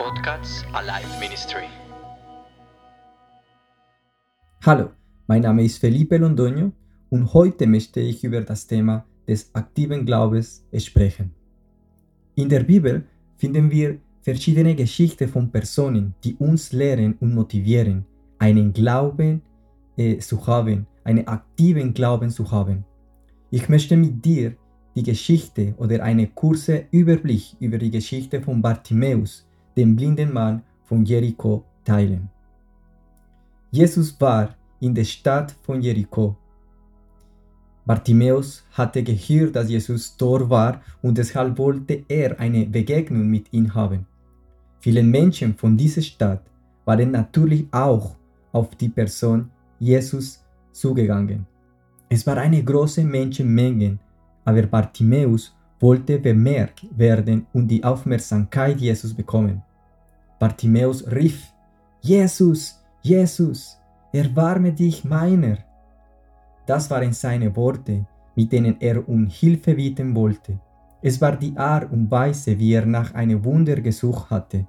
Podcast Alive Ministry. Hallo, mein Name ist Felipe Londoño und heute möchte ich über das Thema des aktiven Glaubens sprechen. In der Bibel finden wir verschiedene Geschichten von Personen, die uns lehren und motivieren, einen Glauben äh, zu haben, einen aktiven Glauben zu haben. Ich möchte mit dir die Geschichte oder einen kurzen Überblick über die Geschichte von Bartimäus, dem blinden Mann von Jericho, teilen. Jesus war in der Stadt von Jericho. Bartimäus hatte gehört, dass Jesus dort war und deshalb wollte er eine Begegnung mit ihm haben. Viele Menschen von dieser Stadt waren natürlich auch auf die Person Jesus zugegangen. Es war eine große Menschenmenge, aber Bartimäus wollte bemerkt werden und die Aufmerksamkeit Jesus bekommen. Bartimäus rief, Jesus, Jesus, erbarme dich meiner. Das waren seine Worte, mit denen er um Hilfe bitten wollte. Es war die Art und Weise, wie er nach einem Wunder gesucht hatte.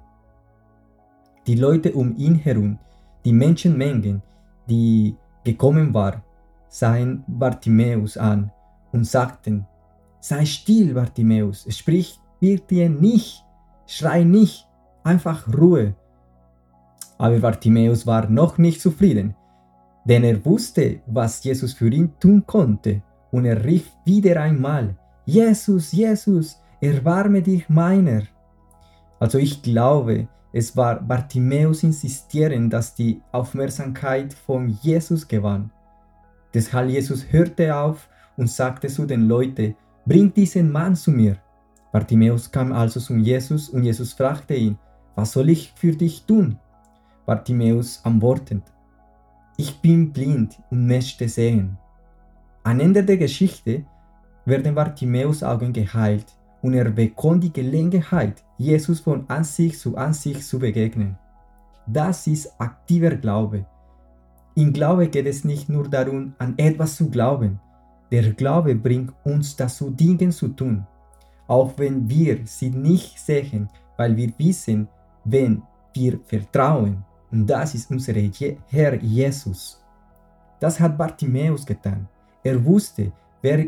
Die Leute um ihn herum, die Menschenmengen, die gekommen waren, sahen Bartimäus an und sagten, Sei still, Bartimäus, sprich bitte nicht, schrei nicht, einfach Ruhe. Aber Bartimäus war noch nicht zufrieden, denn er wusste, was Jesus für ihn tun konnte, und er rief wieder einmal, Jesus, Jesus, erbarme dich meiner. Also ich glaube, es war Bartimäus insistieren, dass die Aufmerksamkeit von Jesus gewann. Deshalb Jesus hörte auf und sagte zu den Leuten, bringt diesen Mann zu mir. Bartimäus kam also zu Jesus und Jesus fragte ihn, was soll ich für dich tun? Bartimäus antwortend, ich bin blind und möchte sehen. Am Ende der Geschichte werden Bartimäus Augen geheilt und er bekommt die Gelegenheit, Jesus von Ansicht zu Ansicht zu begegnen. Das ist aktiver Glaube. Im Glaube geht es nicht nur darum, an etwas zu glauben. Der Glaube bringt uns dazu, Dinge zu tun, auch wenn wir sie nicht sehen, weil wir wissen, wenn wir vertrauen. Und das ist unser Herr Jesus. Das hat Bartimäus getan. Er wusste, wer,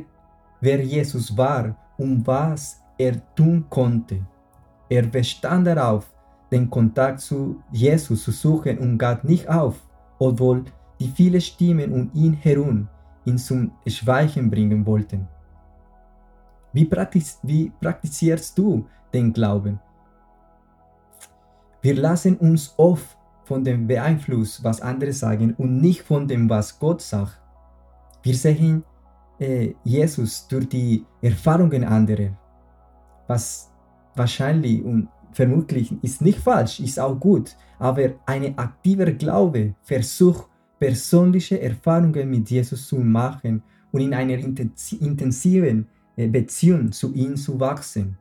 wer Jesus war und was er tun konnte. Er bestand darauf, den Kontakt zu Jesus zu suchen und gab nicht auf, obwohl die vielen Stimmen um ihn herum ihn zum Schweigen bringen wollten. Wie, wie praktizierst du den Glauben? Wir lassen uns oft von dem beeinflussen, was andere sagen und nicht von dem, was Gott sagt. Wir sehen äh, Jesus durch die Erfahrungen anderer, was wahrscheinlich und vermutlich ist nicht falsch, ist auch gut, aber ein aktiver Glaube versucht persönliche Erfahrungen mit Jesus zu machen und in einer intensiven äh, Beziehung zu ihm zu wachsen.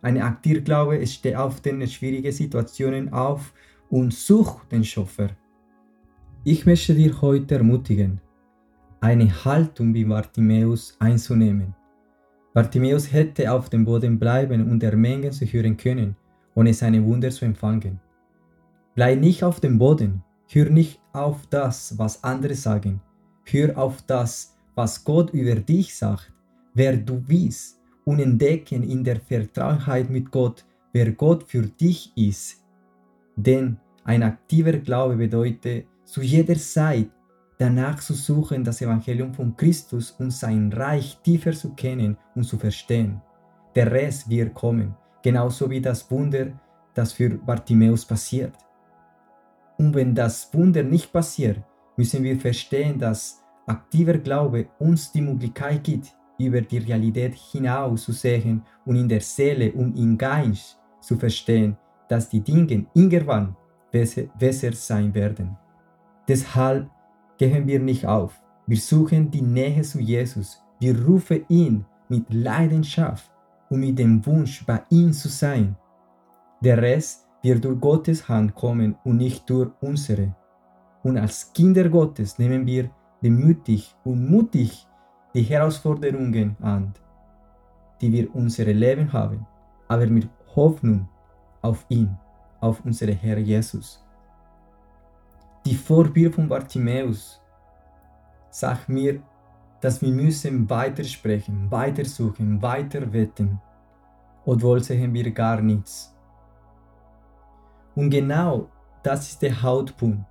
Ein aktiver Glaube steht auf den schwierigen Situationen auf und sucht den Schöpfer. Ich möchte dir heute ermutigen, eine Haltung wie Bartimäus einzunehmen. Bartimäus hätte auf dem Boden bleiben und der Menge zu hören können, ohne seine Wunder zu empfangen. Bleib nicht auf dem Boden, hör nicht auf das, was andere sagen, hör auf das, was Gott über dich sagt, wer du bist und entdecken in der Vertrauenheit mit Gott, wer Gott für dich ist. Denn ein aktiver Glaube bedeutet, zu jeder Zeit danach zu suchen, das Evangelium von Christus und sein Reich tiefer zu kennen und zu verstehen. Der Rest wird kommen, genauso wie das Wunder, das für Bartimäus passiert. Und wenn das Wunder nicht passiert, müssen wir verstehen, dass aktiver Glaube uns die Möglichkeit gibt, über die Realität hinaus zu sehen und in der Seele und im Geist zu verstehen, dass die Dinge irgendwann besser, besser sein werden. Deshalb geben wir nicht auf. Wir suchen die Nähe zu Jesus. Wir rufen ihn mit Leidenschaft und mit dem Wunsch, bei ihm zu sein. Der Rest wird durch Gottes Hand kommen und nicht durch unsere. Und als Kinder Gottes nehmen wir demütig und mutig die Herausforderungen an, die wir unser Leben haben, aber mit Hoffnung auf ihn. auf unseren Herr Jesus. Die Vorbild von Bartimäus sagt mir, dass wir müssen weitersprechen, weitersuchen, weiter wetten. Obwohl sehen wir gar nichts. Und genau das ist der Hauptpunkt.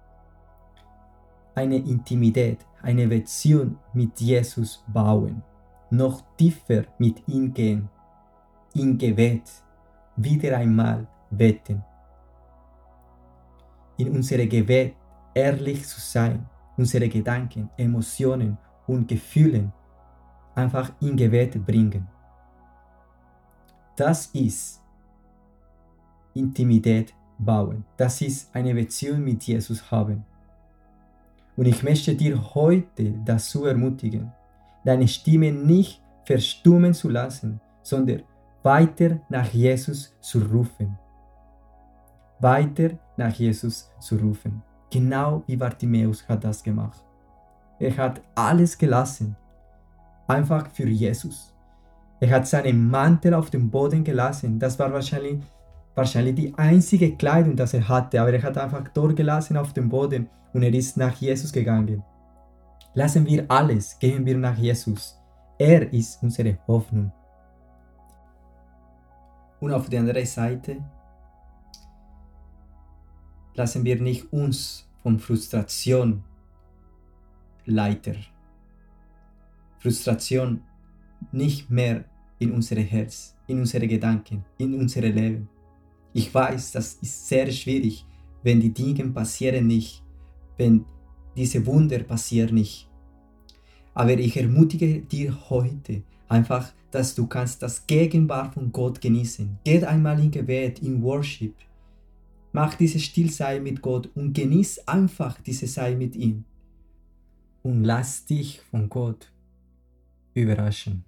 Eine Intimität, eine Beziehung mit Jesus bauen, noch tiefer mit ihm gehen, in Gebet, wieder einmal beten. In unsere Gebet ehrlich zu sein, unsere Gedanken, Emotionen und Gefühle einfach in Gebet bringen. Das ist Intimität bauen. Das ist eine Beziehung mit Jesus haben. Und ich möchte dir heute dazu ermutigen, deine Stimme nicht verstummen zu lassen, sondern weiter nach Jesus zu rufen. Weiter nach Jesus zu rufen. Genau wie Bartimäus hat das gemacht. Er hat alles gelassen, einfach für Jesus. Er hat seinen Mantel auf dem Boden gelassen. Das war wahrscheinlich, wahrscheinlich die einzige Kleidung, das er hatte, aber er hat einfach dort gelassen auf dem Boden und er ist nach Jesus gegangen. Lassen wir alles, gehen wir nach Jesus. Er ist unsere Hoffnung. Und auf der anderen Seite lassen wir nicht uns von Frustration leiter. Frustration nicht mehr in unser Herz, in unsere Gedanken, in unser Leben. Ich weiß, das ist sehr schwierig, wenn die Dinge passieren nicht, wenn diese Wunder passieren nicht. Aber ich ermutige dir heute einfach, dass du kannst das Gegenwart von Gott genießen. Geht einmal in Gebet, in Worship. Mach diese Stillsein mit Gott und genieß einfach diese Zeit mit ihm. Und lass dich von Gott überraschen.